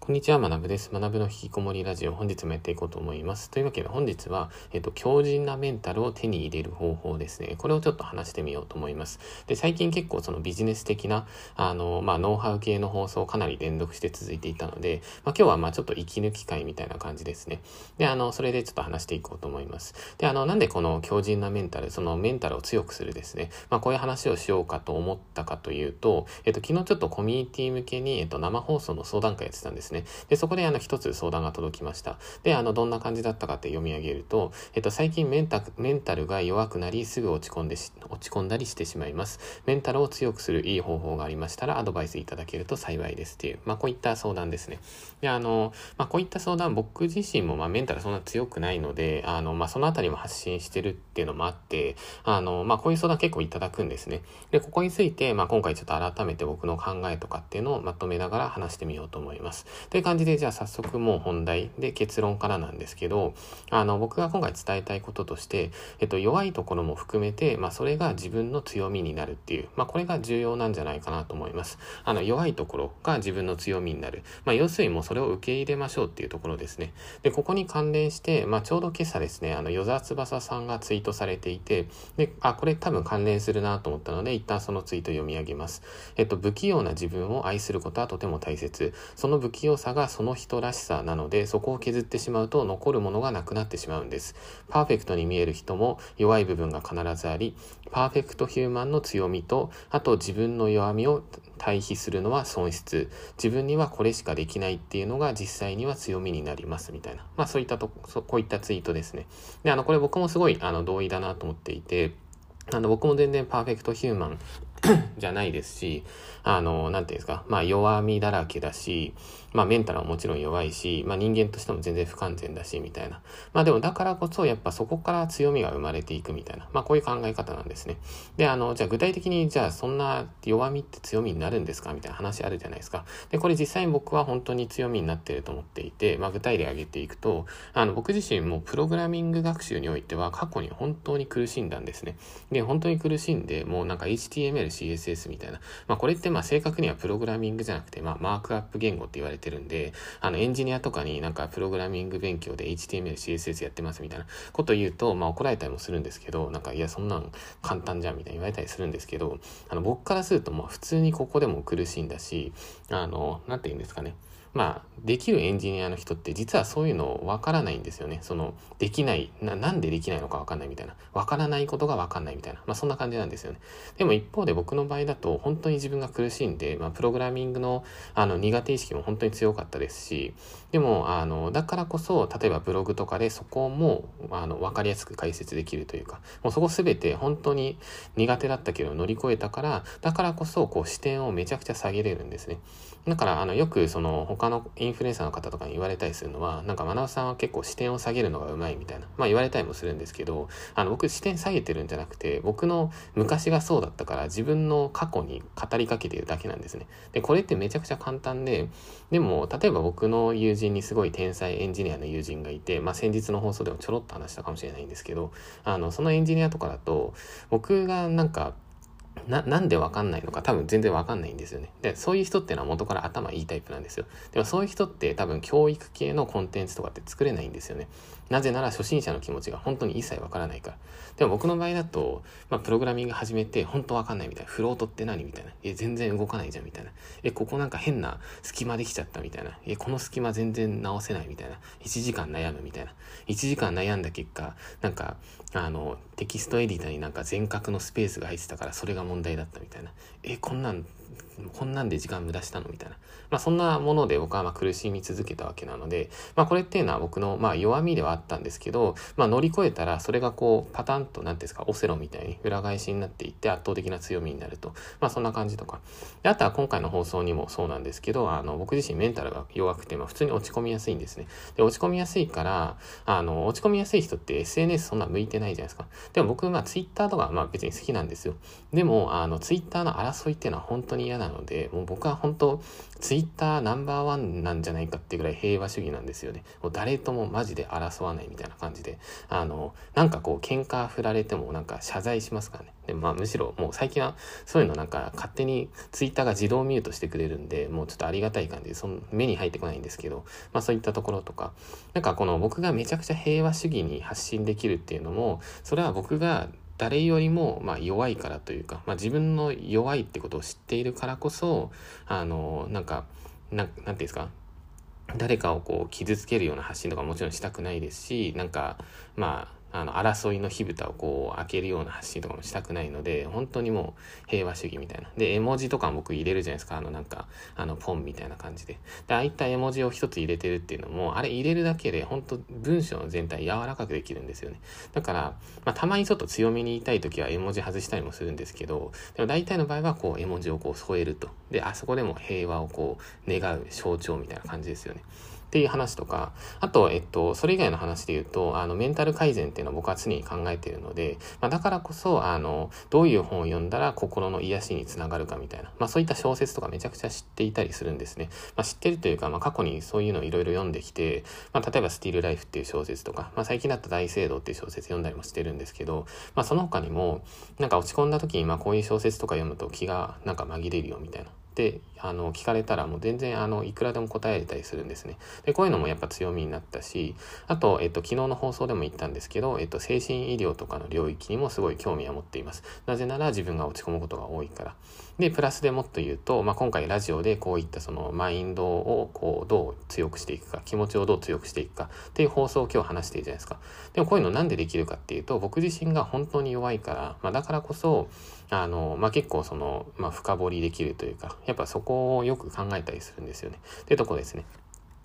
こんにちは、学部です。学部の引きこもりラジオ、本日もやっていこうと思います。というわけで本日は、えっと、強靭なメンタルを手に入れる方法ですね。これをちょっと話してみようと思います。で、最近結構そのビジネス的な、あの、まあ、ノウハウ系の放送をかなり連続して続いていたので、まあ、今日はまあちょっと息抜き会みたいな感じですね。で、あの、それでちょっと話していこうと思います。で、あの、なんでこの強靭なメンタル、そのメンタルを強くするですね、まあ、こういう話をしようかと思ったかというと、えっと、昨日ちょっとコミュニティ向けに、えっと、生放送の相談会やってたんですね。で、そこであの一つ相談が届きました。で、あの、どんな感じだったかって読み上げると、えっと、最近メンタメンタルが弱くなり、すぐ落ち込んで落ち込んだりしてしまいます。メンタルを強くするいい方法がありましたら、アドバイスいただけると幸いですっていう、まあ、こういった相談ですね。で、あの、まあ、こういった相談、僕自身も、まあ、メンタルそんな強くないので、あの、まあ、そのあたりも発信してるっていうのもあって、あの、まあ、こういう相談結構いただくんですね。で、ここについて、まあ、今回ちょっと改めて僕の考えとかっていうのをまとめながら話してみようと思います。という感じで、じゃあ早速もう本題で結論からなんですけど、あの、僕が今回伝えたいこととして、えっと、弱いところも含めて、まあ、それが自分の強みになるっていう、まあ、これが重要なんじゃないかなと思います。あの、弱いところが自分の強みになる。まあ、要するにもうそれを受け入れましょうっていうところですね。で、ここに関連して、まあ、ちょうど今朝ですね、あの、与沢翼さんがツイートされていて、で、あ、これ多分関連するなと思ったので、一旦そのツイート読み上げます。えっと、不器用な自分を愛することはとても大切。その不器用強さがその人らしさなので、そこを削ってしまうと残るものがなくなってしまうんです。パーフェクトに見える人も弱い部分が必ずあり、パーフェクトヒューマンの強みと、あと自分の弱みを対比するのは損失。自分にはこれしかできないっていうのが実際には強みになりますみたいな。まあそういったとこ、こういったツイートですね。で、あの、これ僕もすごいあの同意だなと思っていて、あの、僕も全然パーフェクトヒューマン じゃないですし、あの、なんていうんですか、まあ弱みだらけだし、まあメンタルはもちろん弱いし、まあ人間としても全然不完全だし、みたいな。まあでもだからこそやっぱそこから強みが生まれていくみたいな、まあこういう考え方なんですね。で、あの、じゃあ具体的にじゃあそんな弱みって強みになるんですか？みたいな話あるじゃないですか。で、これ実際に僕は本当に強みになってると思っていて、まあ具体例挙げていくと、あの僕自身もプログラミング学習においては過去に本当に苦しんだんですね。で、本当に苦しんで、もうなんか HTML、CSS みたいな。まあこれってまあ正確にはプログラミングじゃなくて、まあマークアップ言語って言われてるんで、あのエンジニアとかになんかプログラミング勉強で HTML、CSS やってますみたいなこと言うと、まあ怒られたりもするんですけど、なんかいやそんなん簡単じゃんみたいに言われたりするんですけど、あの僕からするとまあ普通にここでも苦しいんだし、あの、なんて言うんですかね。まあ、できるエンジニアの人って実はそういうのわからないんですよね。その、できないな、なんでできないのかわかんないみたいな。わからないことがわかんないみたいな。まあそんな感じなんですよね。でも一方で僕の場合だと本当に自分が苦しいんで、まあプログラミングのあの苦手意識も本当に強かったですし、でも、あの、だからこそ、例えばブログとかでそこも、あの、わかりやすく解説できるというか、もうそこすべて本当に苦手だったけど乗り越えたから、だからこそ、こう視点をめちゃくちゃ下げれるんですね。だから、あの、よくその他のインフルエンサーの方とかに言われたりするのは、なんか、学さんは結構視点を下げるのがうまいみたいな、まあ言われたりもするんですけど、あの、僕視点下げてるんじゃなくて、僕の昔がそうだったから自分分の過去に語りかけてるだけなんですね。で、これってめちゃくちゃ簡単で、でも、例えば僕の友人にすごい天才エンジニアの友人がいて、まあ先日の放送でもちょろっと話したかもしれないんですけど、あの、そのエンジニアとかだと、僕がなんか、な、なんでわかんないのか多分全然わかんないんですよね。で、そういう人ってのは元から頭いいタイプなんですよ。でもそういう人って多分教育系のコンテンツとかって作れないんですよね。なぜなら初心者の気持ちが本当に一切わからないから。でも僕の場合だと、まあ、プログラミング始めて本当わかんないみたいな。フロートって何みたいな。え、全然動かないじゃんみたいな。え、ここなんか変な隙間できちゃったみたいな。え、この隙間全然直せないみたいな。1時間悩むみたいな。1時間悩んだ結果、なんか、あの、テキストエディターになんか全角のスペースが入ってたからそれが問題だったみたいな。え、こんなんこんなんで時間無駄したの？みたいな。まあそんなもので僕はま苦しみ続けたわけなので、まあこれっていうのは僕のまあ弱みではあったんですけど、まあ乗り越えたらそれがこうパタンと何ていうんですか、オセロみたいに裏返しになっていって圧倒的な強みになると。まあそんな感じとか。であとは今回の放送にもそうなんですけど、あの僕自身メンタルが弱くて、まあ普通に落ち込みやすいんですね。で、落ち込みやすいから、あの、落ち込みやすい人って SNS そんな向いてないじゃないですか。でも僕、まあ Twitter とかまあ別に好きなんですよ。でも、あの Twitter の争いっていうのは本当にに嫌なので、もう僕は本当、ツイッターナンバーワンなんじゃないかっていうぐらい平和主義なんですよね。もう誰ともマジで争わないみたいな感じで、あの、なんかこう、喧嘩振られてもなんか謝罪しますからね。で、まあむしろもう最近はそういうのなんか勝手にツイッターが自動ミュートしてくれるんで、もうちょっとありがたい感じで、その目に入ってこないんですけど、まあそういったところとか、なんかこの僕がめちゃくちゃ平和主義に発信できるっていうのも、それは僕が誰よりもま弱いからというか、まあ、自分の弱いってことを知っているからこそあのなんかななんていうんですか？誰かをこう傷つけるような発信とかもちろんしたくないですしなんかまああの、争いの火蓋をこう開けるような発信とかもしたくないので、本当にもう平和主義みたいな。で、絵文字とか僕入れるじゃないですか。あのなんか、あの、ポンみたいな感じで。で、ああいった絵文字を一つ入れてるっていうのも、あれ入れるだけで本当文章全体柔らかくできるんですよね。だから、まあ、たまにちょっと強めに言いたい時は絵文字外したりもするんですけど、でも大体の場合はこう絵文字をこう添えると。で、あそこでも平和をこう願う象徴みたいな感じですよね。っていう話とか、あと、えっと、それ以外の話で言うと、あの、メンタル改善っていうのは僕は常に考えているので、まあ、だからこそ、あの、どういう本を読んだら心の癒しにつながるかみたいな、まあ、そういった小説とかめちゃくちゃ知っていたりするんですね。まあ、知ってるというか、まあ、過去にそういうのをいろいろ読んできて、まあ、例えば、スティールライフっていう小説とか、まあ、最近だと大聖堂っていう小説読んだりもしてるんですけど、まあ、その他にも、なんか落ち込んだ時に、まあ、こういう小説とか読むと気がなんか紛れるよみたいな。ってあの聞かれたらもう全然あのいくらでも答えれたりするんですね。でこういうのもやっぱ強みになったしあと、えっと、昨日の放送でも言ったんですけど、えっと、精神医療とかの領域にもすごい興味は持っています。なぜなら自分が落ち込むことが多いから。でプラスでもっと言うと、まあ、今回ラジオでこういったそのマインドをこうどう強くしていくか気持ちをどう強くしていくかっていう放送を今日話しているじゃないですか。でもこういうのなんでできるかっていうと僕自身が本当に弱いから、まあ、だからこそあの、まあ、結構その、まあ、深掘りできるというか、やっぱそここをよく考えたりするんですよね。っていうとこですね。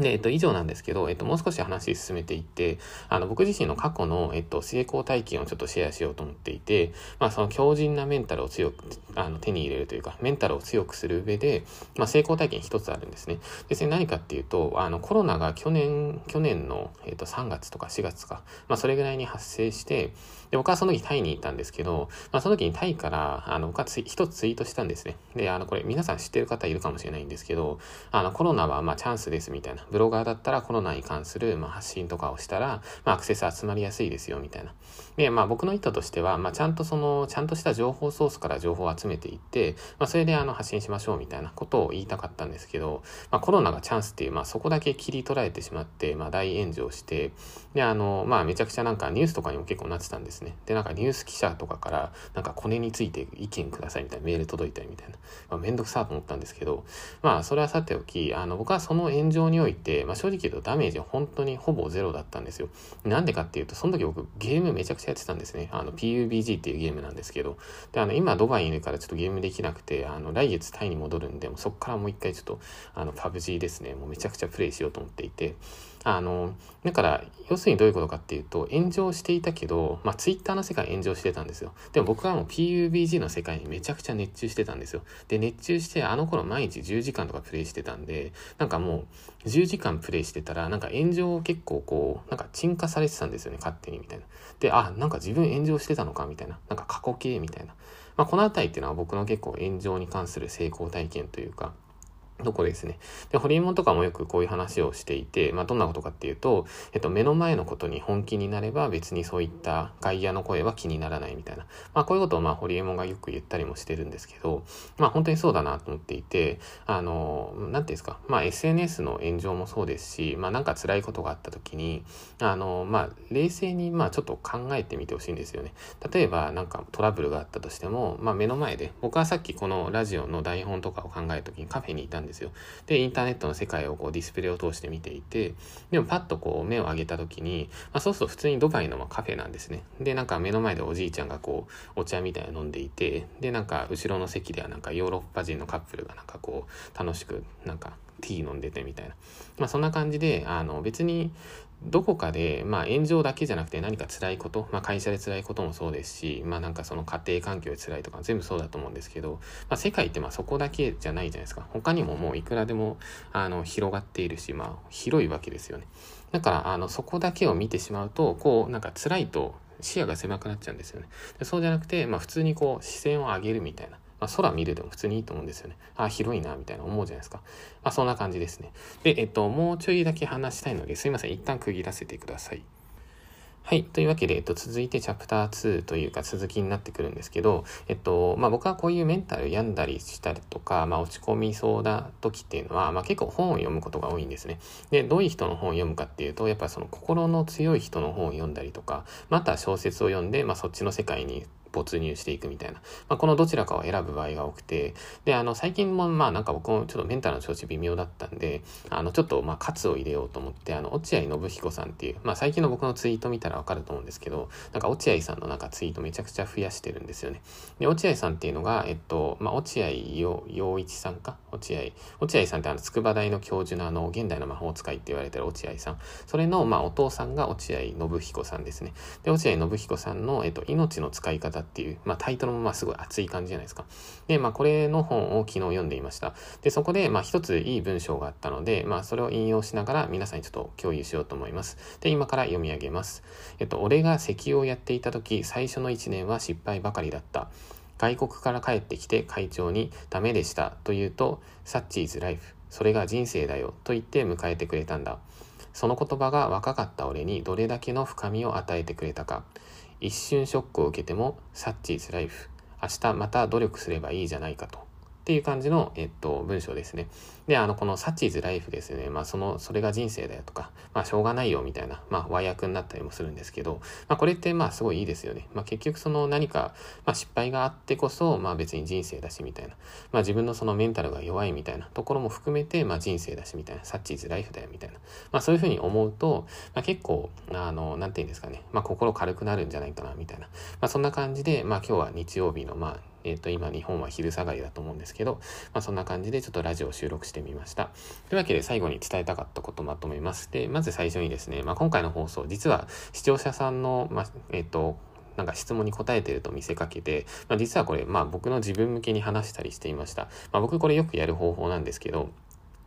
で、えっと、以上なんですけど、えっと、もう少し話進めていって、あの、僕自身の過去の、えっと、成功体験をちょっとシェアしようと思っていて、まあ、その強靭なメンタルを強く、あの、手に入れるというか、メンタルを強くする上で、まあ、成功体験一つあるんですね。で、それ何かっていうと、あの、コロナが去年、去年の、えっと、3月とか4月か、まあ、それぐらいに発生して、で、僕はその時タイにいたんですけど、まあ、その時にタイから、あの、僕は一つツイートしたんですね。で、あの、これ皆さん知ってる方いるかもしれないんですけど、あの、コロナは、まあ、チャンスですみたいな。ブロガーだったらコロナに関する、まあ、発信とかをしたら、まあ、アクセス集まりやすいですよ、みたいな。で、まあ、僕の意図としては、まあ、ちゃんとその、ちゃんとした情報ソースから情報を集めていって、まあ、それであの、発信しましょう、みたいなことを言いたかったんですけど、まあ、コロナがチャンスっていう、まあ、そこだけ切り取られてしまって、まあ、大炎上して、で、あの、まあ、めちゃくちゃなんかニュースとかにも結構なってたんですね。で、なんかニュース記者とかから、なんかコネについて意見くださいみたいなメール届いたりみたいな。まあ、めんどくさと思ったんですけど、まあ、それはさておき、あの、僕はその炎上において、まあ、正直言うとダメージは本当にほぼゼロだったんですよ。なんでかっていうと、その時僕ゲームめちゃくちゃやってたんですね。あの PUBG っていうゲームなんですけど。で、あの、今ドバイにいるからちょっとゲームできなくて、あの、来月タイに戻るんで、もうそっからもう一回ちょっと、あの、PUBG ですね。もうめちゃくちゃプレイしようと思っていて。あの、だから、要するにどういうことかっていうと、炎上していたけど、まあ、Twitter の世界炎上してたんですよ。でも僕はもう PUBG の世界にめちゃくちゃ熱中してたんですよ。で、熱中して、あの頃毎日10時間とかプレイしてたんで、なんかもう、10時間プレイしてたら、なんか炎上結構こう、なんか沈下されてたんですよね、勝手にみたいな。で、あ、なんか自分炎上してたのかみたいな。なんか過去形みたいな。まあ、この辺りっていうのは僕の結構炎上に関する成功体験というか、とこですね。で、ホリエモンとかもよくこういう話をしていて、まあどんなことかっていうと、えっと、目の前のことに本気になれば別にそういった外野の声は気にならないみたいな。まあこういうことをまあホリエモンがよく言ったりもしてるんですけど、まあ本当にそうだなと思っていて、あの、なんていうんですか、まあ SNS の炎上もそうですし、まあなんか辛いことがあった時に、あの、まあ冷静にまあちょっと考えてみてほしいんですよね。例えばなんかトラブルがあったとしても、まあ目の前で、僕はさっきこのラジオの台本とかを考える時にカフェにいたんですですよ。で、インターネットの世界をこうディスプレイを通して見ていて、でもパッとこう目を上げた時に、まあ、そうすると普通にドバイのカフェなんですね。で、なんか目の前でおじいちゃんがこうお茶みたいなの飲んでいて、で、なんか後ろの席ではなんかヨーロッパ人のカップルがなんかこう楽しくなんかティー飲んでてみたいな。まあそんな感じで、あの別にどこかで、まあ炎上だけじゃなくて何か辛いこと、まあ会社で辛いこともそうですし、まあなんかその家庭環境で辛いとか全部そうだと思うんですけど、まあ世界ってまあそこだけじゃないじゃないですか。他にももういくらでもあの広がっているし、まあ広いわけですよね。だからあのそこだけを見てしまうと、こうなんか辛いと視野が狭くなっちゃうんですよね。そうじゃなくて、まあ普通にこう視線を上げるみたいな。まあ、空見るでも普通にいいと思うんですよね。あ、広いな、みたいな思うじゃないですか。まあ、そんな感じですね。で、えっと、もうちょいだけ話したいので、すいません。一旦区切らせてください。はい。というわけで、えっと、続いてチャプター2というか続きになってくるんですけど、えっと、まあ僕はこういうメンタル病んだりしたりとか、まあ落ち込みそうな時っていうのは、まあ結構本を読むことが多いんですね。で、どういう人の本を読むかっていうと、やっぱその心の強い人の本を読んだりとか、また小説を読んで、まあそっちの世界に没入していくみたいな、まあ、このどちらかを選ぶ場合が多くて、で、あの、最近もまあなんか僕もちょっとメンタルの調子微妙だったんで、あの、ちょっとまあ、喝を入れようと思って、あの、落合信彦さんっていう、まあ最近の僕のツイート見たらわかると思うんですけど、なんか落合さんのなんかツイートめちゃくちゃ増やしてるんですよね。で、落合さんっていうのが、えっと、まあ、落合陽一さんか？落合、落合さんってあの、筑波大の教授のあの、現代の魔法使いって言われてる落合さん。それの、まあ、お父さんが落合信彦さんですね。で、落合信彦さんの、えっと、命の使い方ってっていう、まあ、タイトルもまあすごい熱い感じじゃないですか。で、まあこれの本を昨日読んでいました。で、そこでまあ一ついい文章があったので、まあそれを引用しながら皆さんにちょっと共有しようと思います。で、今から読み上げます。えっと、俺が石油をやっていた時、最初の1年は失敗ばかりだった。外国から帰ってきて会長にダメでしたと言うと、サッチーズライフ。それが人生だよと言って迎えてくれたんだ。その言葉が若かった俺にどれだけの深みを与えてくれたか。一瞬ショックを受けても、サッチーズライフ。明日また努力すればいいじゃないかと。っていう感じの、えっと、文章ですね。で、あの、このサッチーズライフですね。まあ、その、それが人生だよとか、まあ、しょうがないよみたいな、まあ、和訳になったりもするんですけど、まあ、これって、まあ、すごいいいですよね。まあ、結局その何か、まあ、失敗があってこそ、まあ、別に人生だしみたいな。まあ、自分のそのメンタルが弱いみたいなところも含めて、まあ、人生だしみたいな。サッチーズライフだよみたいな。まあ、そういうふうに思うと、まあ、結構、あの、なんていうんですかね。まあ、心軽くなるんじゃないかな、みたいな。まあ、そんな感じで、まあ、今日は日曜日の、まあ、えっ、ー、と、今日本は昼下がりだと思うんですけど、まあそんな感じでちょっとラジオを収録してみました。というわけで最後に伝えたかったことまとめます。で、まず最初にですね、まあ今回の放送、実は視聴者さんの、まあ、えっ、ー、と、なんか質問に答えてると見せかけて、まあ、実はこれ、まあ僕の自分向けに話したりしていました。まあ僕これよくやる方法なんですけど、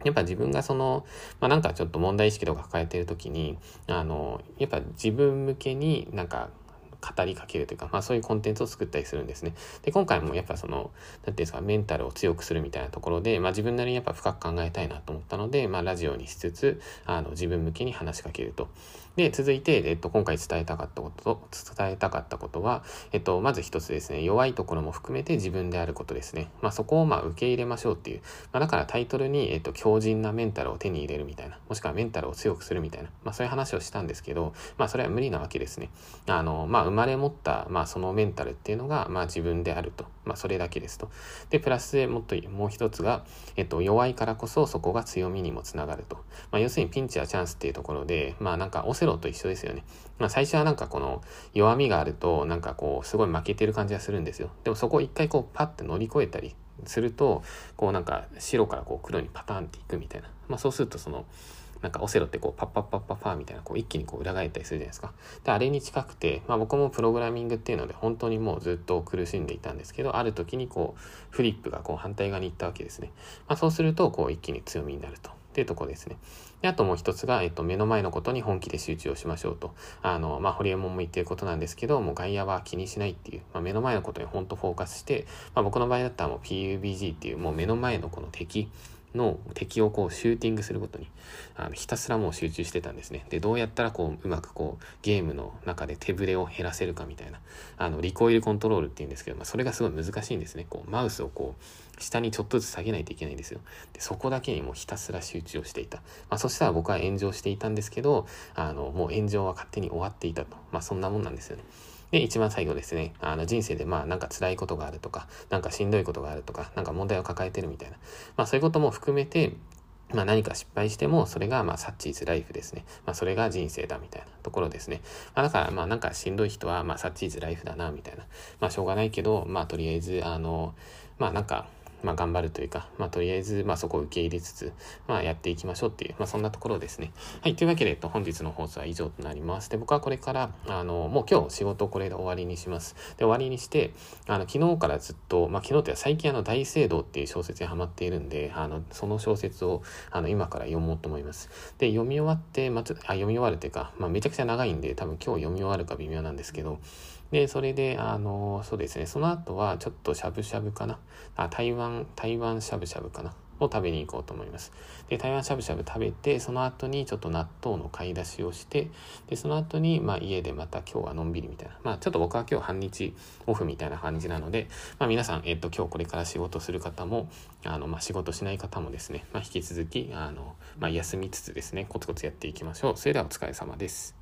やっぱ自分がその、まあ、なんかちょっと問題意識とか抱えてるときに、あの、やっぱ自分向けになんか語りかけるというか、まあそういうコンテンツを作ったりするんですね。で、今回もやっぱその、なんていうんですか、メンタルを強くするみたいなところで、まあ自分なりにやっぱ深く考えたいなと思ったので、まあラジオにしつつ、あの、自分向けに話しかけると。で、続いて、えっと、今回伝えたかったことと、伝えたかったことは、えっと、まず一つですね、弱いところも含めて自分であることですね。まあ、そこをまあ受け入れましょうっていう。まあ、だからタイトルに、えっと、強靭なメンタルを手に入れるみたいな、もしくはメンタルを強くするみたいな、まあ、そういう話をしたんですけど、まあ、それは無理なわけですね。あの、まあ、生まれ持った、まあ、そのメンタルっていうのが、まあ、自分であると。まあ、それだけですと。で、プラスでもっともう一つが、えっと、弱いからこそそこが強みにもつながると。まあ、要するにピンチはチャンスっていうところで、まあ、なんかオセロと一緒ですよね。まあ、最初はなんかこの弱みがあると、なんかこう、すごい負けてる感じがするんですよ。でもそこを一回こう、パッて乗り越えたりすると、こうなんか白からこう黒にパターンっていくみたいな。まあ、そうするとその、なんかオセロってこうパッパッパッパッパーみたいなこう一気にこう裏返ったりするじゃないですか。で、あれに近くて、まあ僕もプログラミングっていうので本当にもうずっと苦しんでいたんですけど、ある時にこうフリップがこう反対側に行ったわけですね。まあそうするとこう一気に強みになると。っていうとこですね。で、あともう一つが、えっと、目の前のことに本気で集中をしましょうと。あの、まあ、ホリエモンも言ってることなんですけど、もう外野は気にしないっていう、まあ、目の前のことに本当フォーカスして、まあ、僕の場合だったらもう PUBG っていう、もう目の前のこの敵、の敵をこうシューティングすることにあのひたすらもう集中してたんですね。で、どうやったらこううまくこうゲームの中で手ぶれを減らせるかみたいな、あのリコイルコントロールっていうんですけど、まあ、それがすごい難しいんですね。こうマウスをこう下にちょっとずつ下げないといけないんですよ。で、そこだけにもうひたすら集中をしていた。まあ、そしたら僕は炎上していたんですけど、あのもう炎上は勝手に終わっていたと。まあそんなもんなんですよね。で、一番最後ですね、あの人生でまあなんか辛いことがあるとか、なんかしんどいことがあるとか、なんか問題を抱えてるみたいな、まあそういうことも含めて、まあ何か失敗しても、それがまあサッチーズライフですね。まあそれが人生だみたいなところですね。まあだからまあなんかしんどい人はまあサッチーズライフだなみたいな。まあしょうがないけど、まあとりあえずあの、まあなんかまあ、頑張るというか、まあ、とりあえず、まあ、そこを受け入れつつ、まあ、やっていきましょうっていう、まあ、そんなところですね。はい。というわけで、えっと、本日の放送は以上となります。で、僕はこれから、あの、もう今日仕事をこれで終わりにします。で、終わりにして、あの、昨日からずっと、まあ、昨日って最近あの、大聖堂っていう小説にハマっているんで、あの、その小説を、あの、今から読もうと思います。で、読み終わって、まあ、あ、読み終わるというか、まあ、めちゃくちゃ長いんで、多分今日読み終わるか微妙なんですけど、で、それで、あの、そうですね、その後はちょっとしゃぶしゃぶかな。あ、台湾湾、台湾しゃぶしゃぶかな？を食べに行こうと思います。で、台湾しゃぶしゃぶ食べて、その後にちょっと納豆の買い出しをして、で、その後に、まあ家でまた今日はのんびりみたいな。まあちょっと僕は今日半日オフみたいな感じなので、まあ皆さん、えっと今日これから仕事する方も、あの、まあ仕事しない方もですね、まあ引き続き、あの、まあ休みつつですね、コツコツやっていきましょう。それではお疲れ様です。